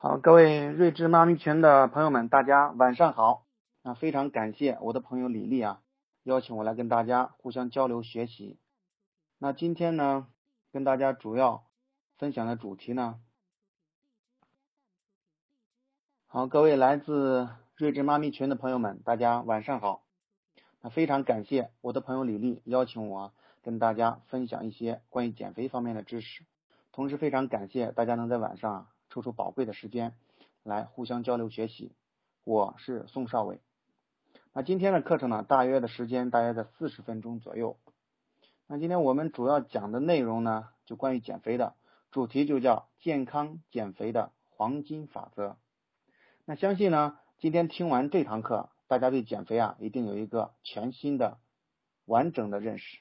好，各位睿智妈咪群的朋友们，大家晚上好。那非常感谢我的朋友李丽啊，邀请我来跟大家互相交流学习。那今天呢，跟大家主要分享的主题呢，好，各位来自睿智妈咪群的朋友们，大家晚上好。那非常感谢我的朋友李丽邀请我跟大家分享一些关于减肥方面的知识，同时非常感谢大家能在晚上。抽出宝贵的时间来互相交流学习，我是宋少伟。那今天的课程呢，大约的时间大约在四十分钟左右。那今天我们主要讲的内容呢，就关于减肥的，主题就叫健康减肥的黄金法则。那相信呢，今天听完这堂课，大家对减肥啊，一定有一个全新的、完整的认识。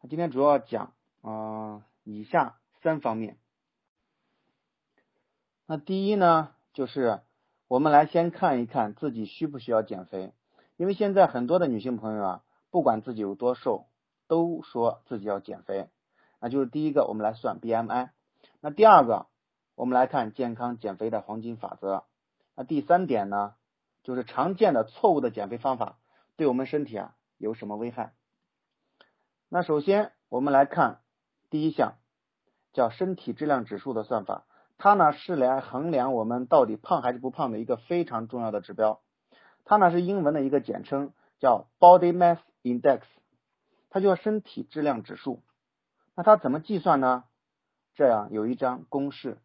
那今天主要讲啊，以下三方面。那第一呢，就是我们来先看一看自己需不需要减肥，因为现在很多的女性朋友啊，不管自己有多瘦，都说自己要减肥。那就是第一个，我们来算 BMI。那第二个，我们来看健康减肥的黄金法则。那第三点呢，就是常见的错误的减肥方法对我们身体啊有什么危害？那首先我们来看第一项，叫身体质量指数的算法。它呢是来衡量我们到底胖还是不胖的一个非常重要的指标。它呢是英文的一个简称，叫 Body Mass Index，它叫身体质量指数。那它怎么计算呢？这样有一张公式，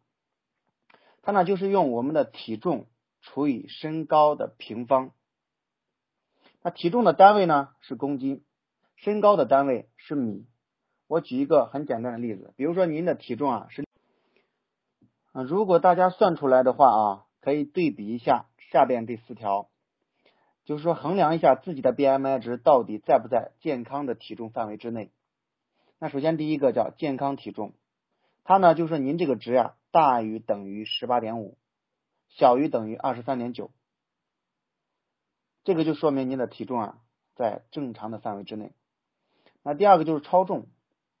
它呢就是用我们的体重除以身高的平方。那体重的单位呢是公斤，身高的单位是米。我举一个很简单的例子，比如说您的体重啊是。如果大家算出来的话啊，可以对比一下下边这四条，就是说衡量一下自己的 BMI 值到底在不在健康的体重范围之内。那首先第一个叫健康体重，它呢就是您这个值呀大于等于十八点五，小于等于二十三点九，这个就说明您的体重啊在正常的范围之内。那第二个就是超重，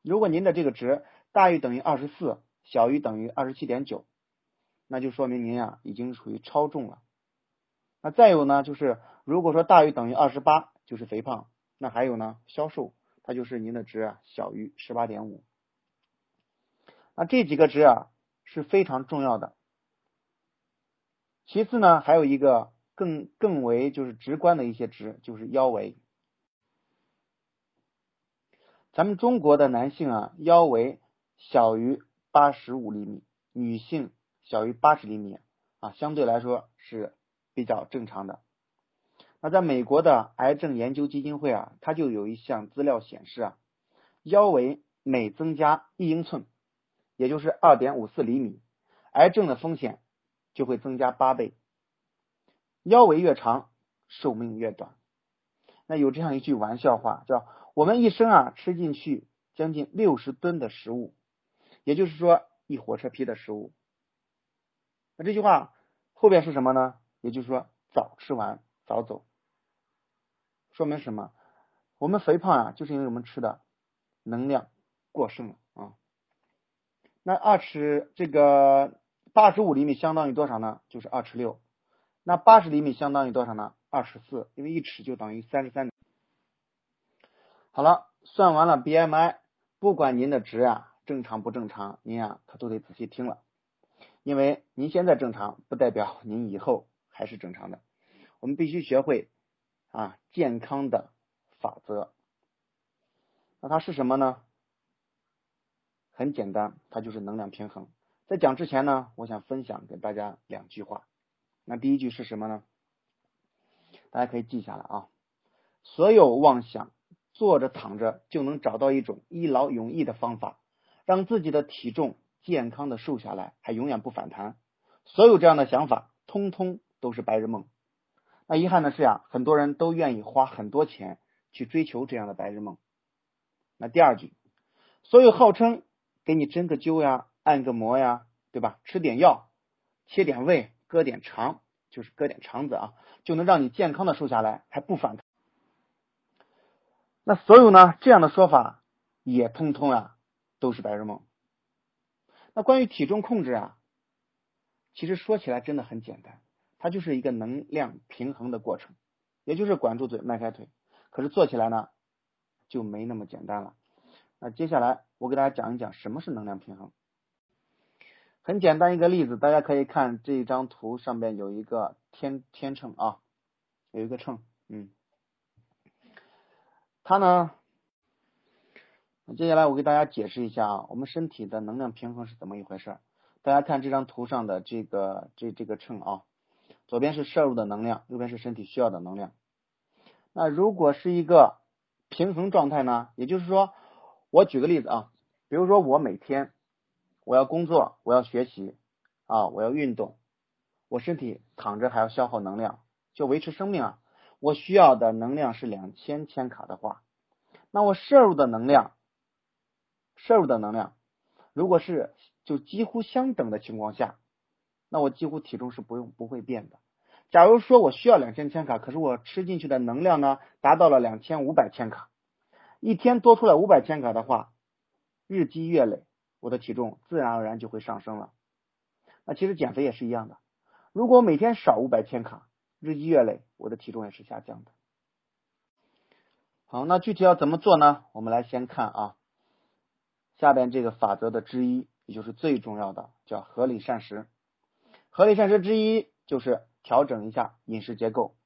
如果您的这个值大于等于二十四。小于等于二十七点九，那就说明您呀已经属于超重了。那再有呢，就是如果说大于等于二十八，就是肥胖。那还有呢，消瘦，它就是您的值啊小于十八点五。那这几个值啊是非常重要的。其次呢，还有一个更更为就是直观的一些值，就是腰围。咱们中国的男性啊，腰围小于。八十五厘米，女性小于八十厘米啊，相对来说是比较正常的。那在美国的癌症研究基金会啊，它就有一项资料显示啊，腰围每增加一英寸，也就是二点五四厘米，癌症的风险就会增加八倍。腰围越长，寿命越短。那有这样一句玩笑话，叫我们一生啊吃进去将近六十吨的食物。也就是说，一火车皮的食物。那这句话后边是什么呢？也就是说，早吃完早走。说明什么？我们肥胖啊，就是因为我们吃的能量过剩了啊。那二尺这个八十五厘米相当于多少呢？就是二尺六。那八十厘米相当于多少呢？二十四，因为一尺就等于三十三。好了，算完了 BMI，不管您的值啊。正常不正常，您啊可都得仔细听了，因为您现在正常，不代表您以后还是正常的。我们必须学会啊健康的法则。那它是什么呢？很简单，它就是能量平衡。在讲之前呢，我想分享给大家两句话。那第一句是什么呢？大家可以记下来啊。所有妄想坐着躺着就能找到一种一劳永逸的方法。让自己的体重健康的瘦下来，还永远不反弹。所有这样的想法，通通都是白日梦。那遗憾的是呀，很多人都愿意花很多钱去追求这样的白日梦。那第二句，所有号称给你针个灸呀、按个摩呀，对吧？吃点药、切点胃、割点肠，就是割点肠子啊，就能让你健康的瘦下来，还不反弹。那所有呢这样的说法，也通通啊。都是白日梦。那关于体重控制啊，其实说起来真的很简单，它就是一个能量平衡的过程，也就是管住嘴，迈开腿。可是做起来呢，就没那么简单了。那接下来我给大家讲一讲什么是能量平衡。很简单一个例子，大家可以看这一张图上面有一个天天秤啊，有一个秤，嗯，它呢，接下来我给大家解释一下啊，我们身体的能量平衡是怎么一回事？大家看这张图上的这个这这个秤啊，左边是摄入的能量，右边是身体需要的能量。那如果是一个平衡状态呢？也就是说，我举个例子啊，比如说我每天。我要工作，我要学习啊，我要运动，我身体躺着还要消耗能量，就维持生命啊。我需要的能量是两千千卡的话，那我摄入的能量，摄入的能量，如果是就几乎相等的情况下，那我几乎体重是不用不会变的。假如说我需要两千千卡，可是我吃进去的能量呢达到了两千五百千卡，一天多出来五百千卡的话，日积月累。我的体重自然而然就会上升了。那其实减肥也是一样的，如果每天少五百千卡，日积月累，我的体重也是下降的。好，那具体要怎么做呢？我们来先看啊，下边这个法则的之一，也就是最重要的，叫合理膳食。合理膳食之一就是调整一下饮食结构。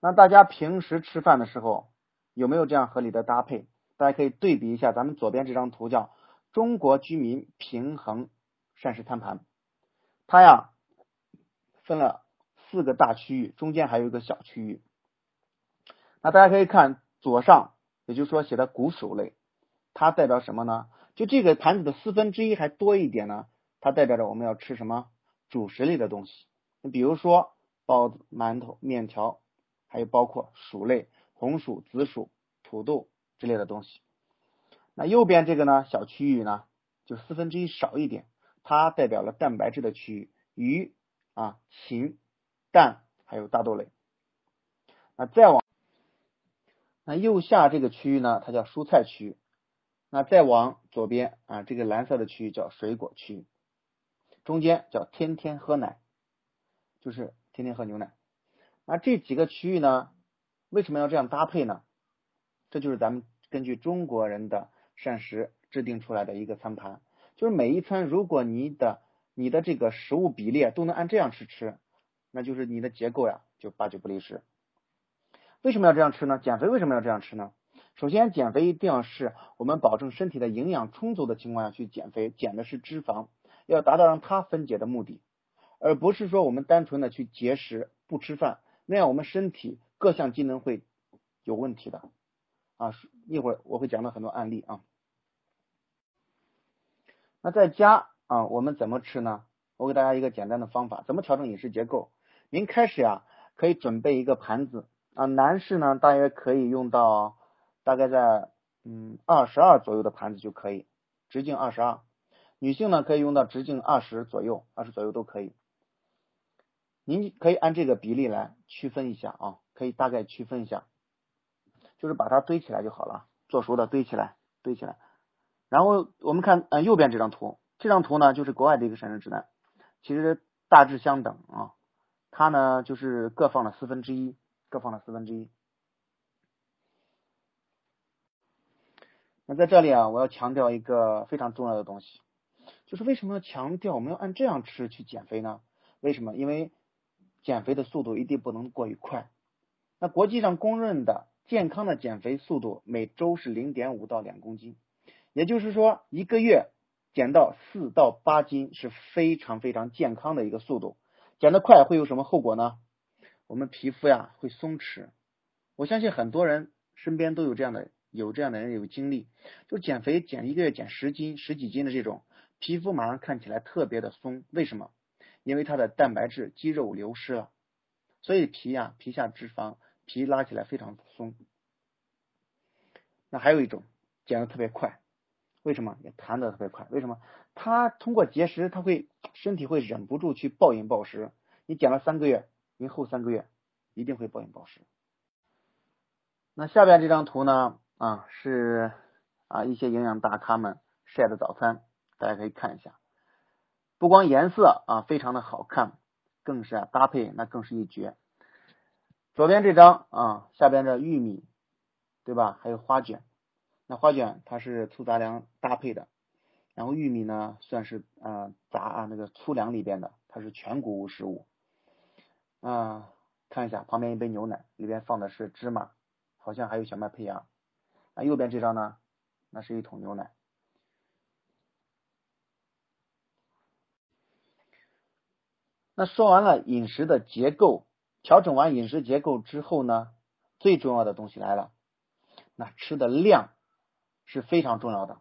那大家平时吃饭的时候有没有这样合理的搭配？大家可以对比一下咱们左边这张图，叫。中国居民平衡膳食餐盘，它呀分了四个大区域，中间还有一个小区域。那大家可以看左上，也就是说写的谷薯类，它代表什么呢？就这个盘子的四分之一还多一点呢，它代表着我们要吃什么主食类的东西。你比如说包子、馒头、面条，还有包括薯类，红薯、紫薯、土豆之类的东西。那右边这个呢，小区域呢，就四分之一少一点，它代表了蛋白质的区域，鱼啊、禽、蛋还有大豆类。那再往那右下这个区域呢，它叫蔬菜区域。那再往左边啊，这个蓝色的区域叫水果区。中间叫天天喝奶，就是天天喝牛奶。那这几个区域呢，为什么要这样搭配呢？这就是咱们根据中国人的。膳食制定出来的一个餐盘，就是每一餐，如果你的你的这个食物比例都能按这样去吃，那就是你的结构呀就八九不离十。为什么要这样吃呢？减肥为什么要这样吃呢？首先，减肥一定要是我们保证身体的营养充足的情况下去减肥，减的是脂肪，要达到让它分解的目的，而不是说我们单纯的去节食不吃饭，那样我们身体各项机能会有问题的啊。一会儿我会讲到很多案例啊。那在家啊，我们怎么吃呢？我给大家一个简单的方法，怎么调整饮食结构？您开始呀，可以准备一个盘子啊，男士呢，大约可以用到大概在嗯二十二左右的盘子就可以，直径二十二；女性呢，可以用到直径二十左右，二十左右都可以。您可以按这个比例来区分一下啊，可以大概区分一下，就是把它堆起来就好了，做熟的堆起来，堆起来。然后我们看呃右边这张图，这张图呢就是国外的一个膳食指南，其实大致相等啊，它呢就是各放了四分之一，各放了四分之一。在这里啊，我要强调一个非常重要的东西，就是为什么要强调我们要按这样吃去减肥呢？为什么？因为减肥的速度一定不能过于快。那国际上公认的健康的减肥速度每周是零点五到两公斤。也就是说，一个月减到四到八斤是非常非常健康的一个速度。减得快会有什么后果呢？我们皮肤呀会松弛。我相信很多人身边都有这样的有这样的人有经历，就减肥减一个月减十斤十几斤的这种，皮肤马上看起来特别的松。为什么？因为它的蛋白质肌肉流失了，所以皮呀皮下脂肪皮拉起来非常松。那还有一种减的特别快。为什么也弹得特别快？为什么？他通过节食，他会身体会忍不住去暴饮暴食。你减了三个月，您后三个月一定会暴饮暴食。那下边这张图呢？啊，是啊一些营养大咖们晒的早餐，大家可以看一下。不光颜色啊非常的好看，更是啊搭配那更是一绝。左边这张啊，下边这玉米，对吧？还有花卷，那花卷它是粗杂粮搭配的，然后玉米呢算是啊杂啊那个粗粮里边的，它是全谷物食物。啊，看一下旁边一杯牛奶，里边放的是芝麻，好像还有小麦胚芽。那右边这张呢，那是一桶牛奶。那说完了饮食的结构，调整完饮食结构之后呢，最重要的东西来了，那吃的量是非常重要的。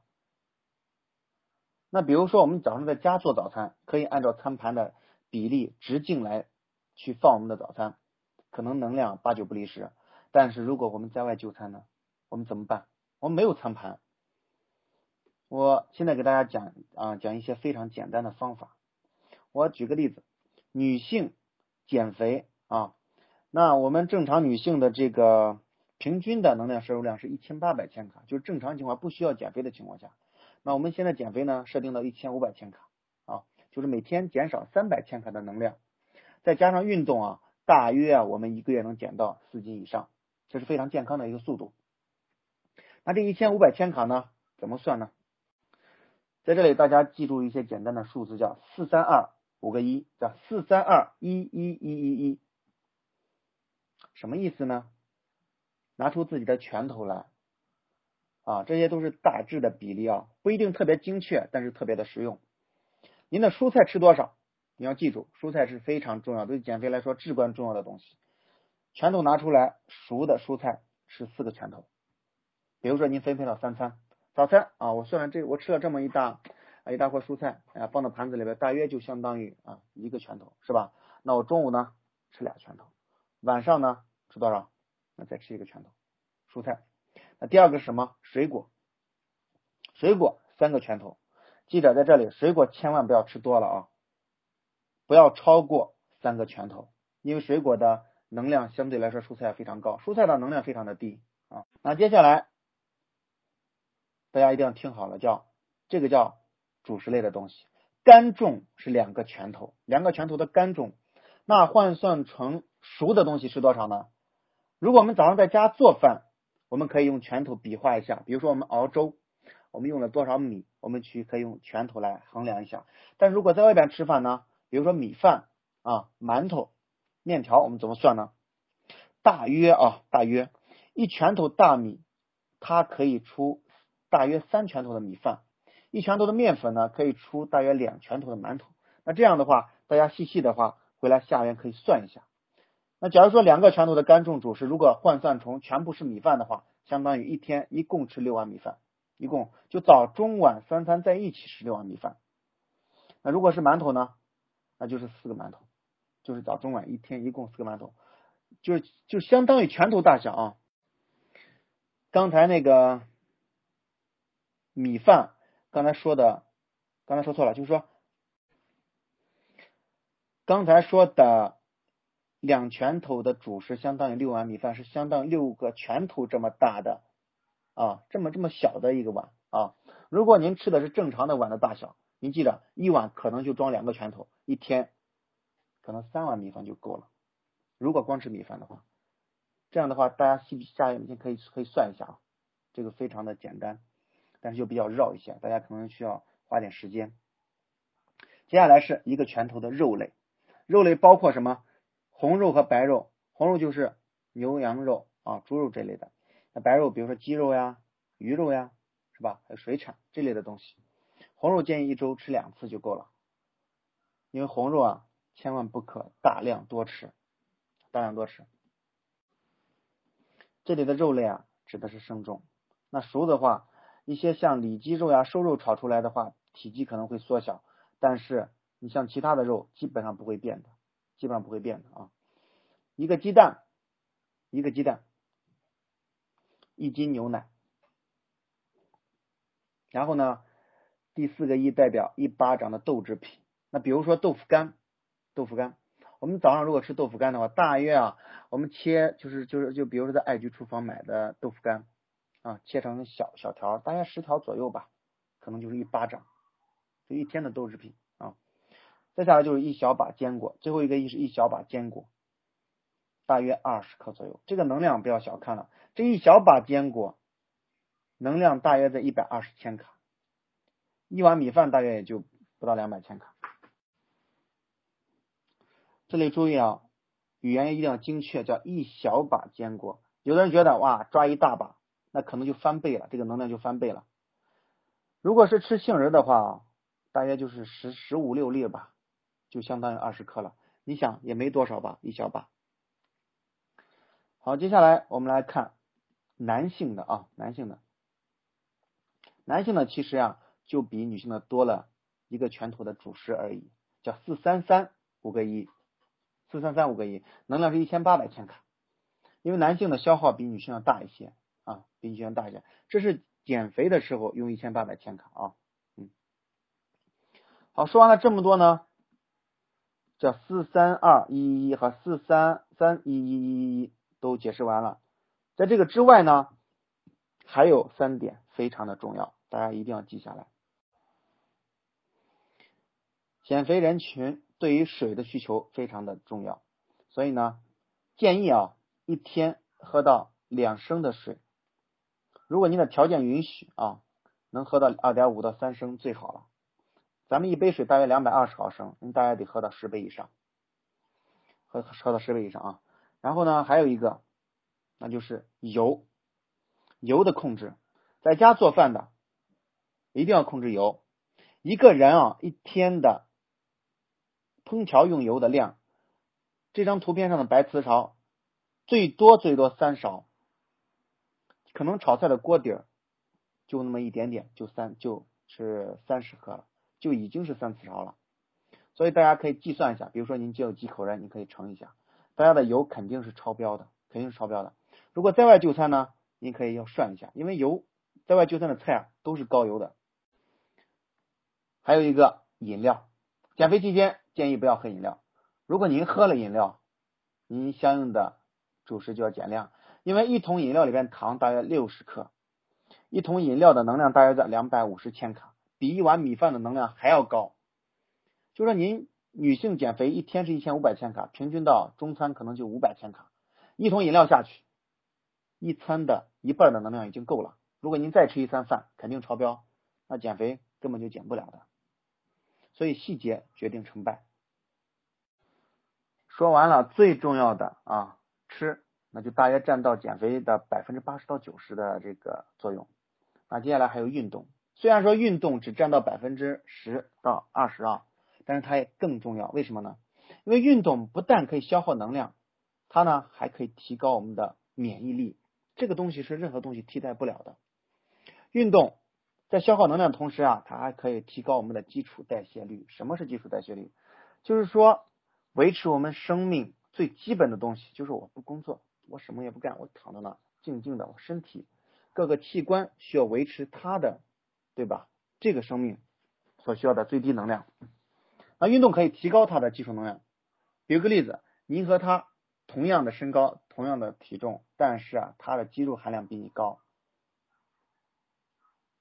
那比如说我们早上在家做早餐，可以按照餐盘的比例直径来去放我们的早餐，可能能量八九不离十。但是如果我们在外就餐呢，我们怎么办？我们没有餐盘。我现在给大家讲啊，讲一些非常简单的方法。我举个例子。女性减肥啊，那我们正常女性的这个平均的能量摄入量是一千八百千卡，就是正常情况不需要减肥的情况下，那我们现在减肥呢，设定到一千五百千卡啊，就是每天减少三百千卡的能量，再加上运动啊，大约啊我们一个月能减到四斤以上，这是非常健康的一个速度。那这一千五百千卡呢，怎么算呢？在这里大家记住一些简单的数字，叫四三二。五个一，叫四三二一一一一一，什么意思呢？拿出自己的拳头来啊，这些都是大致的比例啊，不一定特别精确，但是特别的实用。您的蔬菜吃多少？你要记住，蔬菜是非常重要，对减肥来说至关重要的东西。拳头拿出来，熟的蔬菜吃四个拳头。比如说您分配了三餐，早餐啊，我算算这我吃了这么一大。一大块蔬菜啊，放到盘子里边，大约就相当于啊一个拳头，是吧？那我中午呢吃俩拳头，晚上呢吃多少？那再吃一个拳头蔬菜。那第二个是什么？水果，水果三个拳头。记着在这里，水果千万不要吃多了啊，不要超过三个拳头，因为水果的能量相对来说蔬菜非常高，蔬菜的能量非常的低啊。那接下来大家一定要听好了，叫这个叫。主食类的东西，干重是两个拳头，两个拳头的干重，那换算成熟的东西是多少呢？如果我们早上在家做饭，我们可以用拳头比划一下，比如说我们熬粥，我们用了多少米，我们去可以用拳头来衡量一下。但如果在外边吃饭呢，比如说米饭啊、馒头、面条，我们怎么算呢？大约啊，大约一拳头大米，它可以出大约三拳头的米饭。一拳头的面粉呢，可以出大约两拳头的馒头。那这样的话，大家细细的话，回来下面可以算一下。那假如说两个拳头的干重主食，如果换算成全部是米饭的话，相当于一天一共吃六碗米饭，一共就早中晚三餐在一起吃六碗米饭。那如果是馒头呢，那就是四个馒头，就是早中晚一天一共四个馒头，就是就相当于拳头大小啊。刚才那个米饭。刚才说的，刚才说错了，就是说，刚才说的两拳头的主食相当于六碗米饭，是相当于六个拳头这么大的啊，这么这么小的一个碗啊。如果您吃的是正常的碗的大小，您记着，一碗可能就装两个拳头，一天可能三碗米饭就够了。如果光吃米饭的话，这样的话，大家细下面可以可以算一下啊，这个非常的简单。但是就比较绕一些，大家可能需要花点时间。接下来是一个拳头的肉类，肉类包括什么？红肉和白肉。红肉就是牛羊肉啊、猪肉这类的。那白肉，比如说鸡肉呀、鱼肉呀，是吧？还有水产这类的东西。红肉建议一周吃两次就够了，因为红肉啊，千万不可大量多吃，大量多吃。这里的肉类啊，指的是生重。那熟的话。一些像里脊肉呀、瘦肉炒出来的话，体积可能会缩小，但是你像其他的肉基本上不会变的，基本上不会变的啊。一个鸡蛋，一个鸡蛋，一斤牛奶，然后呢，第四个一代表一巴掌的豆制品。那比如说豆腐干，豆腐干，我们早上如果吃豆腐干的话，大约啊，我们切就是就是就比如说在爱居厨房买的豆腐干。啊，切成小小条，大约十条左右吧，可能就是一巴掌，就一天的豆制品啊。再下来就是一小把坚果，最后一个一是一小把坚果，大约二十克左右。这个能量不要小看了，这一小把坚果能量大约在一百二十千卡，一碗米饭大约也就不到两百千卡。这里注意啊，语言一定要精确，叫一小把坚果。有的人觉得哇，抓一大把，那可能就翻倍了，这个能量就翻倍了。如果是吃杏仁的话，大约就是十十五六粒吧，就相当于二十克了。你想也没多少吧，一小把。好，接下来我们来看男性的啊，男性的，男性的其实呀，就比女性的多了一个拳头的主食而已，叫四三三五个一，四三三五个一，能量是一千八百千卡。因为男性的消耗比女性要大一些啊，比女性要大一点。这是减肥的时候用一千八百千卡啊，嗯。好，说完了这么多呢，这四三二一一和四三三一一一一都解释完了。在这个之外呢，还有三点非常的重要，大家一定要记下来。减肥人群对于水的需求非常的重要，所以呢，建议啊。一天喝到两升的水，如果您的条件允许啊，能喝到二点五到三升最好了。咱们一杯水大约两百二十毫升，您大概得喝到十杯以上，喝喝到十杯以上啊。然后呢，还有一个，那就是油，油的控制，在家做饭的一定要控制油。一个人啊，一天的烹调用油的量，这张图片上的白瓷勺。最多最多三勺，可能炒菜的锅底儿就那么一点点，就三就是三十克了，就已经是三次勺了。所以大家可以计算一下，比如说您只有几口人，你可以乘一下，大家的油肯定是超标的，肯定是超标的。如果在外就餐呢，您可以要算一下，因为油在外就餐的菜啊都是高油的。还有一个饮料，减肥期间建议不要喝饮料。如果您喝了饮料，您相应的。主食就要减量，因为一桶饮料里边糖大约六十克，一桶饮料的能量大约在两百五十千卡，比一碗米饭的能量还要高。就说您女性减肥一天是一千五百千卡，平均到中餐可能就五百千卡，一桶饮料下去，一餐的一半的能量已经够了。如果您再吃一餐饭，肯定超标，那减肥根本就减不了的。所以细节决定成败。说完了最重要的啊。吃，那就大约占到减肥的百分之八十到九十的这个作用。那接下来还有运动，虽然说运动只占到百分之十到二十啊，但是它也更重要。为什么呢？因为运动不但可以消耗能量，它呢还可以提高我们的免疫力。这个东西是任何东西替代不了的。运动在消耗能量的同时啊，它还可以提高我们的基础代谢率。什么是基础代谢率？就是说维持我们生命。最基本的东西就是我不工作，我什么也不干，我躺在那静静的，我身体各个器官需要维持它的，对吧？这个生命所需要的最低能量。那运动可以提高它的基础能量。举个例子，您和他同样的身高，同样的体重，但是啊，他的肌肉含量比你高，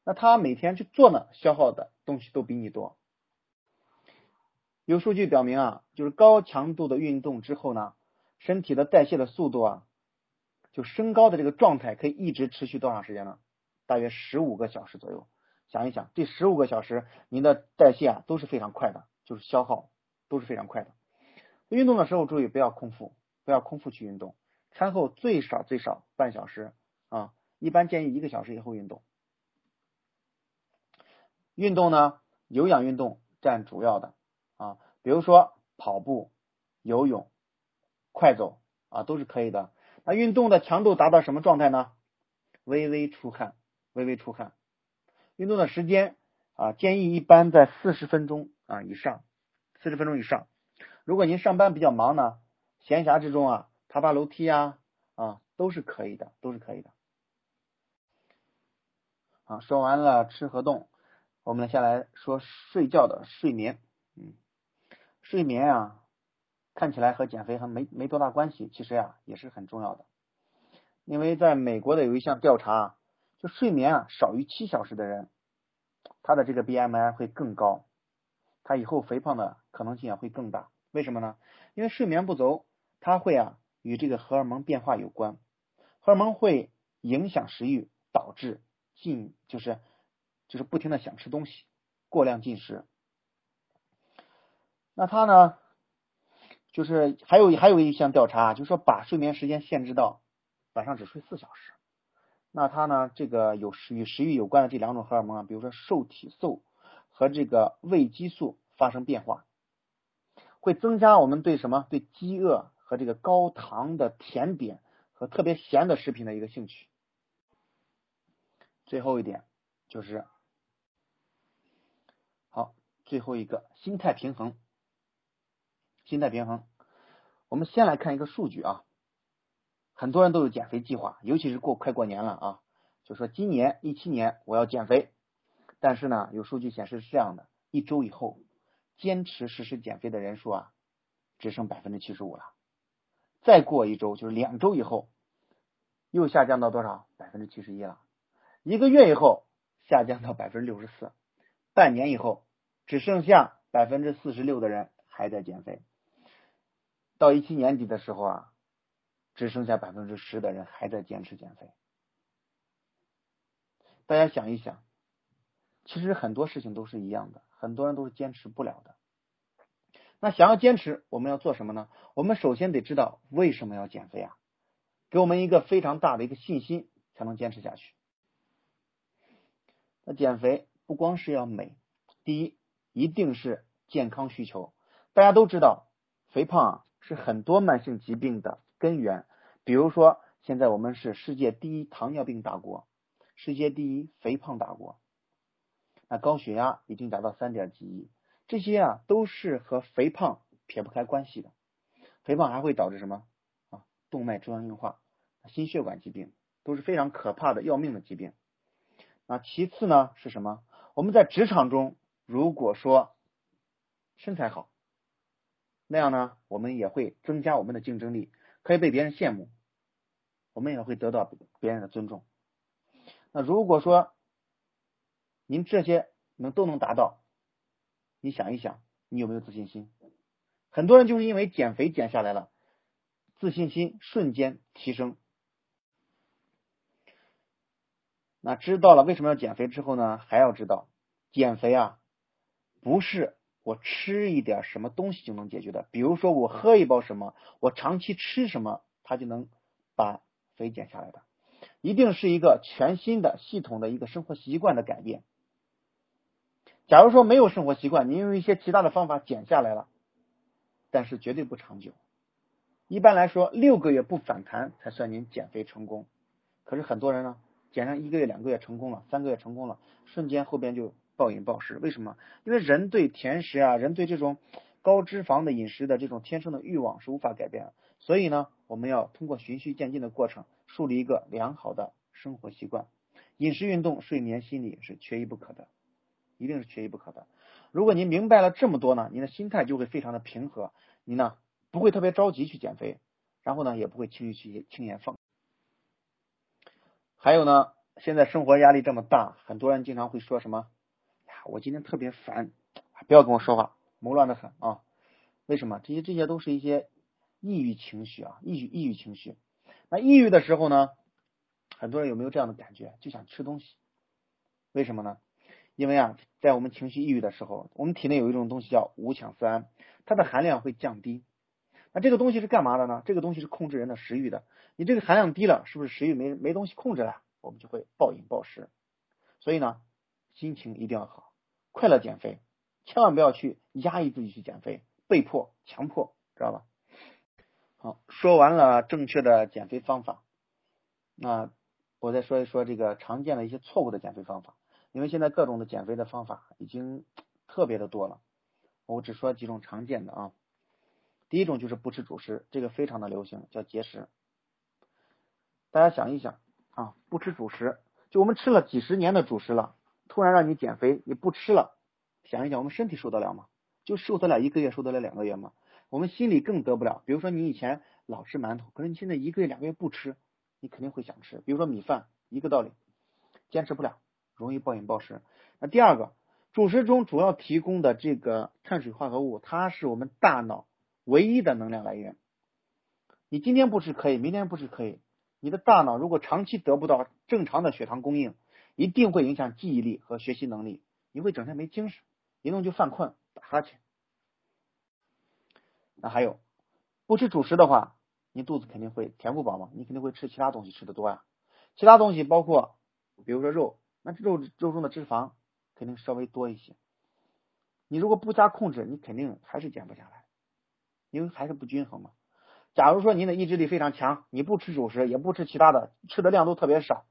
那他每天去做呢，消耗的东西都比你多。有数据表明啊，就是高强度的运动之后呢，身体的代谢的速度啊，就升高的这个状态可以一直持续多长时间呢？大约十五个小时左右。想一想，这十五个小时您的代谢啊都是非常快的，就是消耗都是非常快的。运动的时候注意不要空腹，不要空腹去运动。餐后最少最少半小时啊，一般建议一个小时以后运动。运动呢，有氧运动占主要的。啊，比如说跑步、游泳、快走啊，都是可以的。那运动的强度达到什么状态呢？微微出汗，微微出汗。运动的时间啊，建议一般在四十分钟啊以上，四十分钟以上。如果您上班比较忙呢，闲暇之中啊，爬爬楼梯呀啊，都是可以的，都是可以的。好，说完了吃和动，我们下来说睡觉的睡眠，嗯。睡眠啊，看起来和减肥还没没多大关系，其实呀也是很重要的。因为在美国的有一项调查，就睡眠啊少于七小时的人，他的这个 BMI 会更高，他以后肥胖的可能。性也会更大。为什么呢？因为睡眠不足，它会啊与这个荷尔蒙变化有关，荷尔蒙会影响食欲，导致进就是就是不停的想吃东西，过量进食。那他呢，就是还有还有一项调查，就是说把睡眠时间限制到晚上只睡四小时。那他呢，这个有食与食欲有关的这两种荷尔蒙啊，比如说受体素和这个胃激素发生变化。会增加我们对什么？对饥饿和这个高糖的甜点和特别咸的食品的一个兴趣。最后一点就是，好，最后一个心态平衡。心态平衡，我们先来看一个数据啊，很多人都有减肥计划，尤其是过快过年了啊，就说今年一七年我要减肥，但是呢，有数据显示是这样的，一周以后。坚持实施减肥的人数啊，只剩百分之七十五了。再过一周，就是两周以后，又下降到多少？百分之七十一了。一个月以后，下降到百分之六十四。半年以后，只剩下百分之四十六的人还在减肥。到一七年底的时候啊，只剩下百分之十的人还在坚持减肥。大家想一想，其实很多事情都是一样的。很多人都是坚持不了的。那想要坚持，我们要做什么呢？我们首先得知道为什么要减肥啊，给我们一个非常大的一个信心，才能坚持下去。那减肥不光是要美，第一一定是健康需求。大家都知道，肥胖啊是很多慢性疾病的根源。比如说，现在我们是世界第一糖尿病大国，世界第一肥胖大国。那高血压已经达到三点几亿，这些啊都是和肥胖撇不开关系的。肥胖还会导致什么啊？动脉粥样硬化、心血管疾病都是非常可怕的要命的疾病。那其次呢是什么？我们在职场中，如果说身材好，那样呢我们也会增加我们的竞争力，可以被别人羡慕，我们也会得到别人的尊重。那如果说，您这些能都能达到，你想一想，你有没有自信心？很多人就是因为减肥减下来了，自信心瞬间提升。那知道了为什么要减肥之后呢？还要知道，减肥啊，不是我吃一点什么东西就能解决的。比如说我喝一包什么，我长期吃什么，它就能把肥减下来的。一定是一个全新的系统的一个生活习惯的改变。假如说没有生活习惯，您用一些其他的方法减下来了，但是绝对不长久。一般来说，六个月不反弹才算您减肥成功。可是很多人呢，减上一个月、两个月成功了，三个月成功了，瞬间后边就暴饮暴食。为什么？因为人对甜食啊，人对这种高脂肪的饮食的这种天生的欲望是无法改变的。所以呢，我们要通过循序渐进的过程，树立一个良好的生活习惯。饮食、运动、睡眠、心理是缺一不可的。一定是缺一不可的。如果您明白了这么多呢，您的心态就会非常的平和，你呢不会特别着急去减肥，然后呢也不会轻易去轻言放。还有呢，现在生活压力这么大，很多人经常会说什么？我今天特别烦，不要跟我说话，谋乱的很啊。为什么？这些这些都是一些抑郁情绪啊，抑郁抑郁情绪。那抑郁的时候呢，很多人有没有这样的感觉？就想吃东西，为什么呢？因为啊，在我们情绪抑郁的时候，我们体内有一种东西叫五羟色胺，它的含量会降低。那这个东西是干嘛的呢？这个东西是控制人的食欲的。你这个含量低了，是不是食欲没没东西控制了？我们就会暴饮暴食。所以呢，心情一定要好，快乐减肥，千万不要去压抑自己去减肥，被迫、强迫，知道吧？好，说完了正确的减肥方法，那我再说一说这个常见的一些错误的减肥方法。因为现在各种的减肥的方法已经特别的多了，我只说几种常见的啊。第一种就是不吃主食，这个非常的流行，叫节食。大家想一想啊，不吃主食，就我们吃了几十年的主食了，突然让你减肥，你不吃了，想一想，我们身体受得了吗？就受得了一个月，受得了两个月吗？我们心里更得不了。比如说你以前老吃馒头，可是你现在一个月、两个月不吃，你肯定会想吃。比如说米饭，一个道理，坚持不了。容易暴饮暴食。那第二个主食中主要提供的这个碳水化合物，它是我们大脑唯一的能量来源。你今天不吃可以，明天不吃可以。你的大脑如果长期得不到正常的血糖供应，一定会影响记忆力和学习能力。你会整天没精神，一弄就犯困、打哈欠。那还有，不吃主食的话，你肚子肯定会填不饱嘛，你肯定会吃其他东西吃的多呀。其他东西包括，比如说肉，那肉肉中的脂肪肯定稍微多一些。你如果不加控制，你肯定还是减不下来，因为还是不均衡嘛。假如说您的意志力非常强，你不吃主食，也不吃其他的，吃的量都特别少，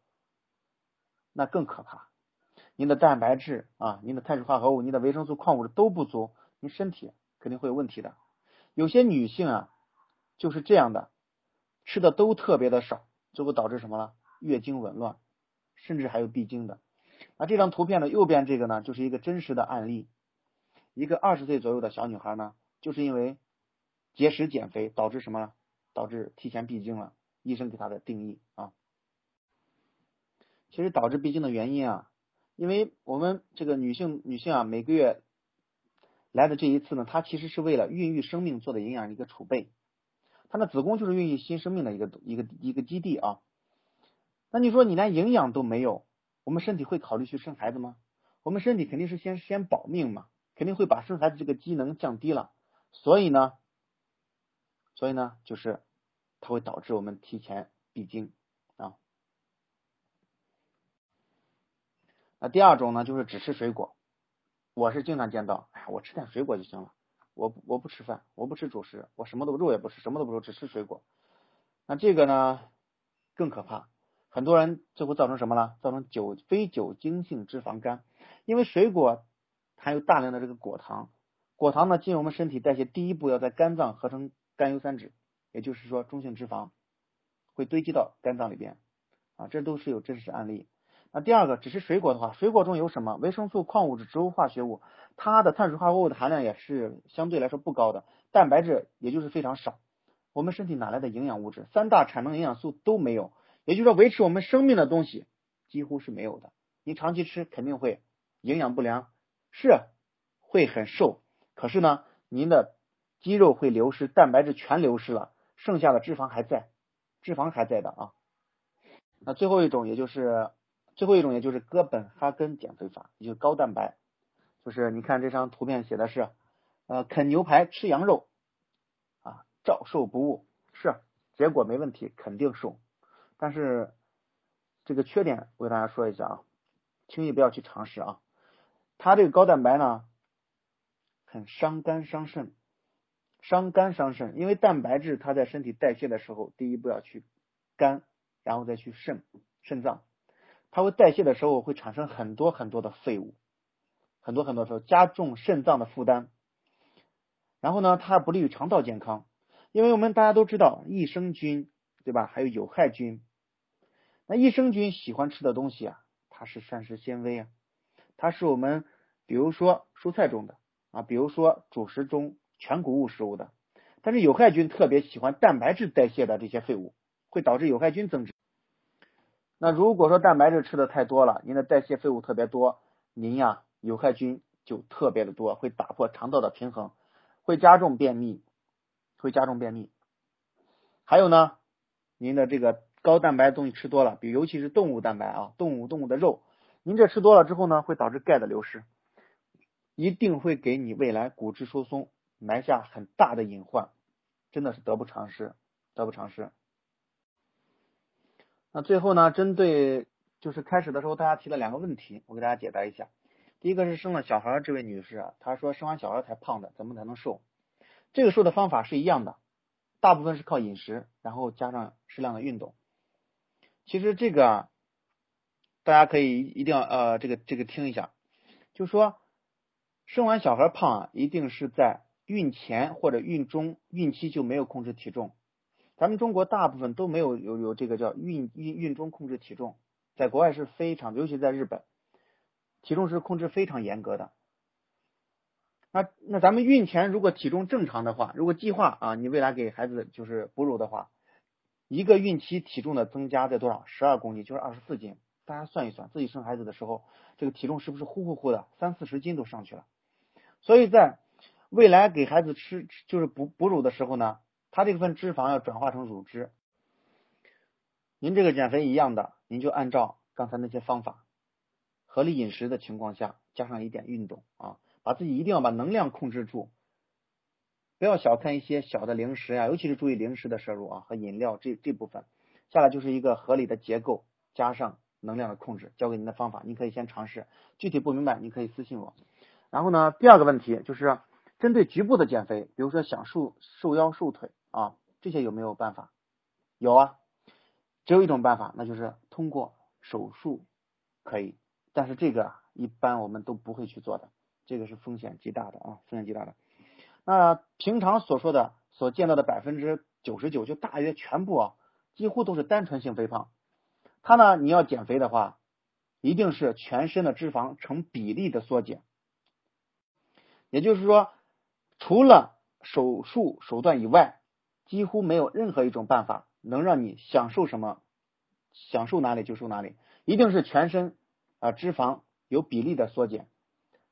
那更可怕。您的蛋白质啊，您的碳水化合物，您的维生素、矿物质都不足，您身体肯定会有问题的。有些女性啊就是这样的，吃的都特别的少，最后导致什么呢？月经紊乱，甚至还有闭经的。那这张图片的右边这个呢，就是一个真实的案例，一个二十岁左右的小女孩呢，就是因为。节食减肥导致什么？导致提前闭经了。医生给她的定义啊，其实导致闭经的原因啊，因为我们这个女性女性啊，每个月来的这一次呢，她其实是为了孕育生命做的营养一个储备。她的子宫就是孕育新生命的一个一个一个基地啊。那你说你连营养都没有，我们身体会考虑去生孩子吗？我们身体肯定是先先保命嘛，肯定会把生孩子这个机能降低了。所以呢。所以呢，就是它会导致我们提前闭经啊。那第二种呢，就是只吃水果。我是经常见到，哎，我吃点水果就行了，我我不吃饭，我不吃主食，我什么都肉也不吃，什么都不吃，只吃水果。那这个呢更可怕，很多人就会造成什么呢？造成酒非酒精性脂肪肝，因为水果含有大量的这个果糖，果糖呢进入我们身体代谢，第一步要在肝脏合成。甘油三酯，也就是说中性脂肪会堆积到肝脏里边啊，这都是有真实案例。那第二个，只吃水果的话，水果中有什么维生素、矿物质、植物化学物，它的碳水化合物的含量也是相对来说不高的，蛋白质也就是非常少。我们身体哪来的营养物质？三大产能营养素都没有，也就是说维持我们生命的东西几乎是没有的。你长期吃肯定会营养不良，是会很瘦，可是呢，您的。肌肉会流失，蛋白质全流失了，剩下的脂肪还在，脂肪还在的啊。那最后一种，也就是最后一种，也就是哥本哈根减肥法，也就是高蛋白。就是你看这张图片写的是，呃，啃牛排吃羊肉啊，照瘦不误，是结果没问题，肯定瘦。但是这个缺点我给大家说一下啊，轻易不要去尝试啊。它这个高蛋白呢，很伤肝伤肾。伤肝伤肾，因为蛋白质它在身体代谢的时候，第一步要去肝，然后再去肾，肾脏，它会代谢的时候会产生很多很多的废物，很多很多时候加重肾脏的负担。然后呢，它不利于肠道健康，因为我们大家都知道益生菌，对吧？还有有害菌。那益生菌喜欢吃的东西啊，它是膳食纤维啊，它是我们比如说蔬菜中的啊，比如说主食中。全谷物食物的，但是有害菌特别喜欢蛋白质代谢的这些废物，会导致有害菌增殖。那如果说蛋白质吃的太多了，您的代谢废物特别多，您呀有害菌就特别的多，会打破肠道的平衡，会加重便秘，会加重便秘。还有呢，您的这个高蛋白东西吃多了，比尤其是动物蛋白啊，动物动物的肉，您这吃多了之后呢，会导致钙的流失，一定会给你未来骨质疏松。埋下很大的隐患，真的是得不偿失，得不偿失。那最后呢，针对就是开始的时候大家提了两个问题，我给大家解答一下。第一个是生了小孩这位女士，她说生完小孩才胖的，怎么才能瘦？这个瘦的方法是一样的，大部分是靠饮食，然后加上适量的运动。其实这个大家可以一定要呃这个这个听一下，就说生完小孩胖啊，一定是在。孕前或者孕中、孕期就没有控制体重，咱们中国大部分都没有有有这个叫孕孕孕中控制体重，在国外是非常，尤其在日本，体重是控制非常严格的。那那咱们孕前如果体重正常的话，如果计划啊，你未来给孩子就是哺乳的话，一个孕期体重的增加在多少？十二公斤，就是二十四斤，大家算一算，自己生孩子的时候，这个体重是不是呼呼呼的，三四十斤都上去了？所以在未来给孩子吃就是哺哺乳的时候呢，它这份脂肪要转化成乳汁。您这个减肥一样的，您就按照刚才那些方法，合理饮食的情况下，加上一点运动啊，把自己一定要把能量控制住，不要小看一些小的零食呀，尤其是注意零食的摄入啊和饮料这这部分。下来就是一个合理的结构，加上能量的控制，教给您的方法，您可以先尝试。具体不明白，您可以私信我。然后呢，第二个问题就是针对局部的减肥，比如说想瘦瘦腰瘦腿啊，这些有没有办法？有啊。只有一种办法，那就是通过手术可以，但是这个一般我们都不会去做的，这个是风险极大的啊，风险极大的。那平常所说的、所见到的百分之九十九，就大约全部啊，几乎都是单纯性肥胖。它呢，你要减肥的话，一定是全身的脂肪成比例的缩减，也就是说，除了手术手段以外，几乎没有任何一种办法。能让你享受什么，享受哪里就瘦哪里，一定是全身啊脂肪有比例的缩减。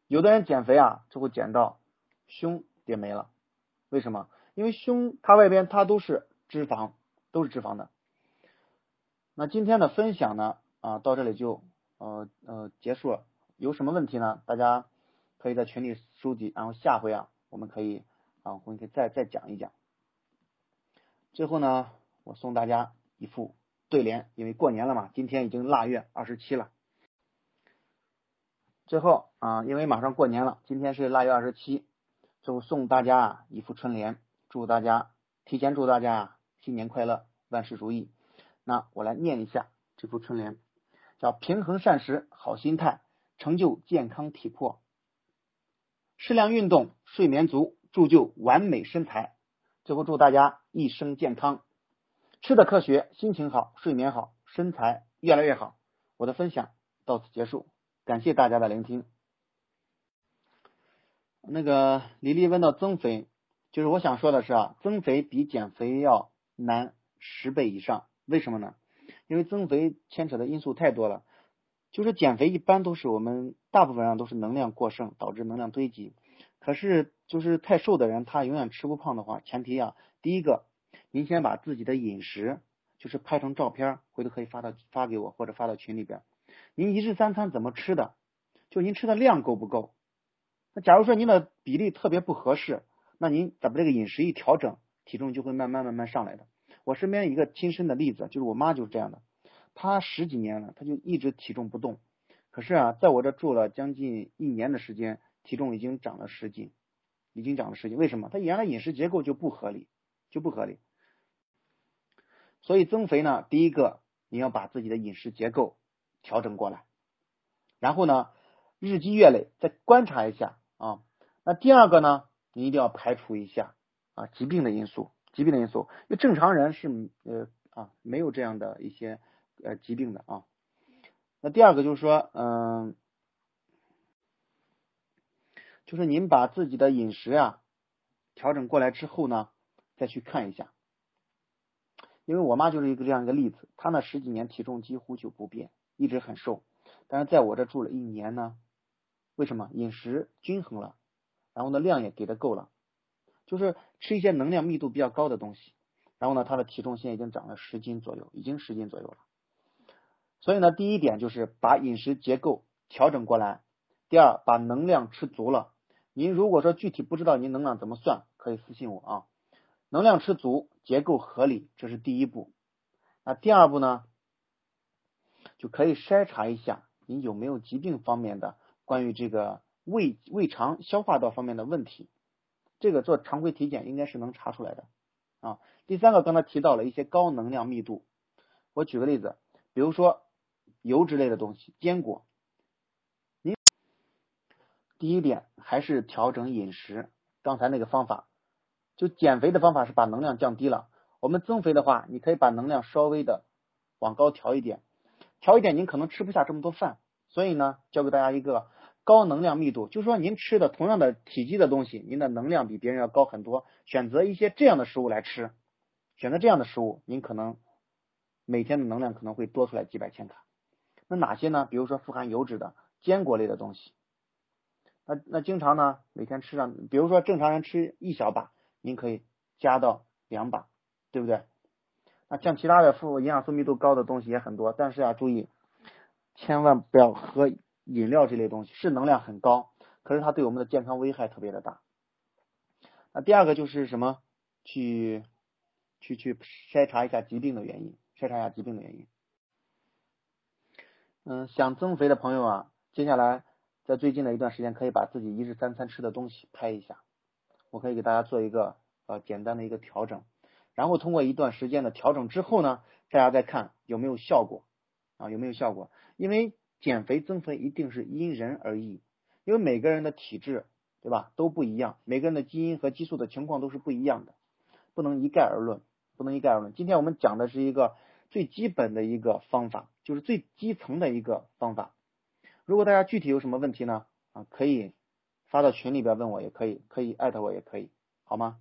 有的人减肥啊，就会减到胸也没了，为什么？因为胸它外边它都是脂肪，都是脂肪的。那今天的分享呢啊到这里就呃呃结束了。有什么问题呢？大家可以在群里收集，然后下回啊我们可以啊我们可以再再讲一讲。最后呢。我送大家一副对联，因为过年了嘛，今天已经腊月二十七了。最后啊，因为马上过年了，今天是腊月二十七，就送大家一副春联，祝大家提前祝大家新年快乐，万事如意。那我来念一下这副春联，叫平衡膳食，好心态，成就健康体魄；适量运动，睡眠足，铸就完美身材。最后祝大家一生健康。吃的科学，心情好，睡眠好，身材越来越好。我的分享到此结束，感谢大家的聆听。那个李丽问到增肥，就是我想说的是啊，增肥比减肥要难十倍以上。为什么呢？因为增肥牵扯的因素太多了。就是减肥一般都是我们大部分上都是能量过剩导致能量堆积。可是就是太瘦的人，他永远吃不胖的话，前提啊，第一个。您先把自己的饮食就是拍成照片，回头可以发到发给我或者发到群里边。您一日三餐怎么吃的？就您吃的量够不够？那假如说您的比例特别不合适，那您咱们这个饮食一调整，体重就会慢慢慢慢上来的。我身边一个亲身的例子，就是我妈就是这样的，她十几年了，她就一直体重不动。可是啊，在我这住了将近一年的时间，体重已经长了十斤，已经长了十斤。为什么？他原来饮食结构就不合理，就不合理。所以增肥呢，第一个你要把自己的饮食结构调整过来，然后呢，日积月累再观察一下啊。那第二个呢，你一定要排除一下啊疾病的因素，疾病的因素，因为正常人是呃啊没有这样的一些呃疾病的啊。那第二个就是说，嗯，就是您把自己的饮食啊调整过来之后呢，再去看一下。因为我妈就是一个这样一个例子，她呢十几年体重几乎就不变，一直很瘦。但是在我这住了一年呢，为什么饮食均衡了，然后呢量也给的够了，就是吃一些能量密度比较高的东西，然后呢她的体重现在已经长了十斤左右，已经十斤左右了。所以呢，第一点就是把饮食结构调整过来，第二把能量吃足了。您如果说具体不知道您能量怎么算，可以私信我啊。能量吃足，结构合理，这是第一步。那第二步呢，就可以筛查一下您有没有疾病方面的关于这个胃、胃肠、消化道方面的问题。这个做常规体检应该是能查出来的啊。第三个，刚才提到了一些高能量密度，我举个例子，比如说油脂类的东西，坚果。第一点还是调整饮食，刚才那个方法。就减肥的方法是把能量降低了，我们增肥的话，你可以把能量稍微的往高调一点，调一点，您可能吃不下这么多饭，所以呢，教给大家一个高能量密度，就是说您吃的同样的体积的东西，您的能量比别人要高很多，选择一些这样的食物来吃，选择这样的食物，您可能每天的能量可能会多出来几百千卡。那哪些呢？比如说富含油脂的坚果类的东西。那那经常呢，每天吃上，比如说正常人吃一小把，您可以加到两把，对不对？那像其他的富营养素密度高的东西也很多，但是要注意，千万不要喝饮料这类东西，是能量很高，可是它对我们的健康危害特别的大。那第二个就是什么？去去去筛查一下疾病的原因，筛查一下疾病的原因。嗯，想增肥的朋友啊，接下来。在最近的一段时间，可以把自己一日三餐吃的东西拍一下，我可以给大家做一个呃简单的一个调整，然后通过一段时间的调整之后呢，大家再看有没有效果啊有没有效果？因为减肥增肥一定是因人而异，因为每个人的体质对吧都不一样，每个人的基因和激素的情况都是不一样的，不能一概而论，不能一概而论。今天我们讲的是一个最基本的一个方法，就是最基层的一个方法。如果大家具体有什么问题呢？啊，可以发到群里边问我，也可以，可以艾特我也可以，好吗？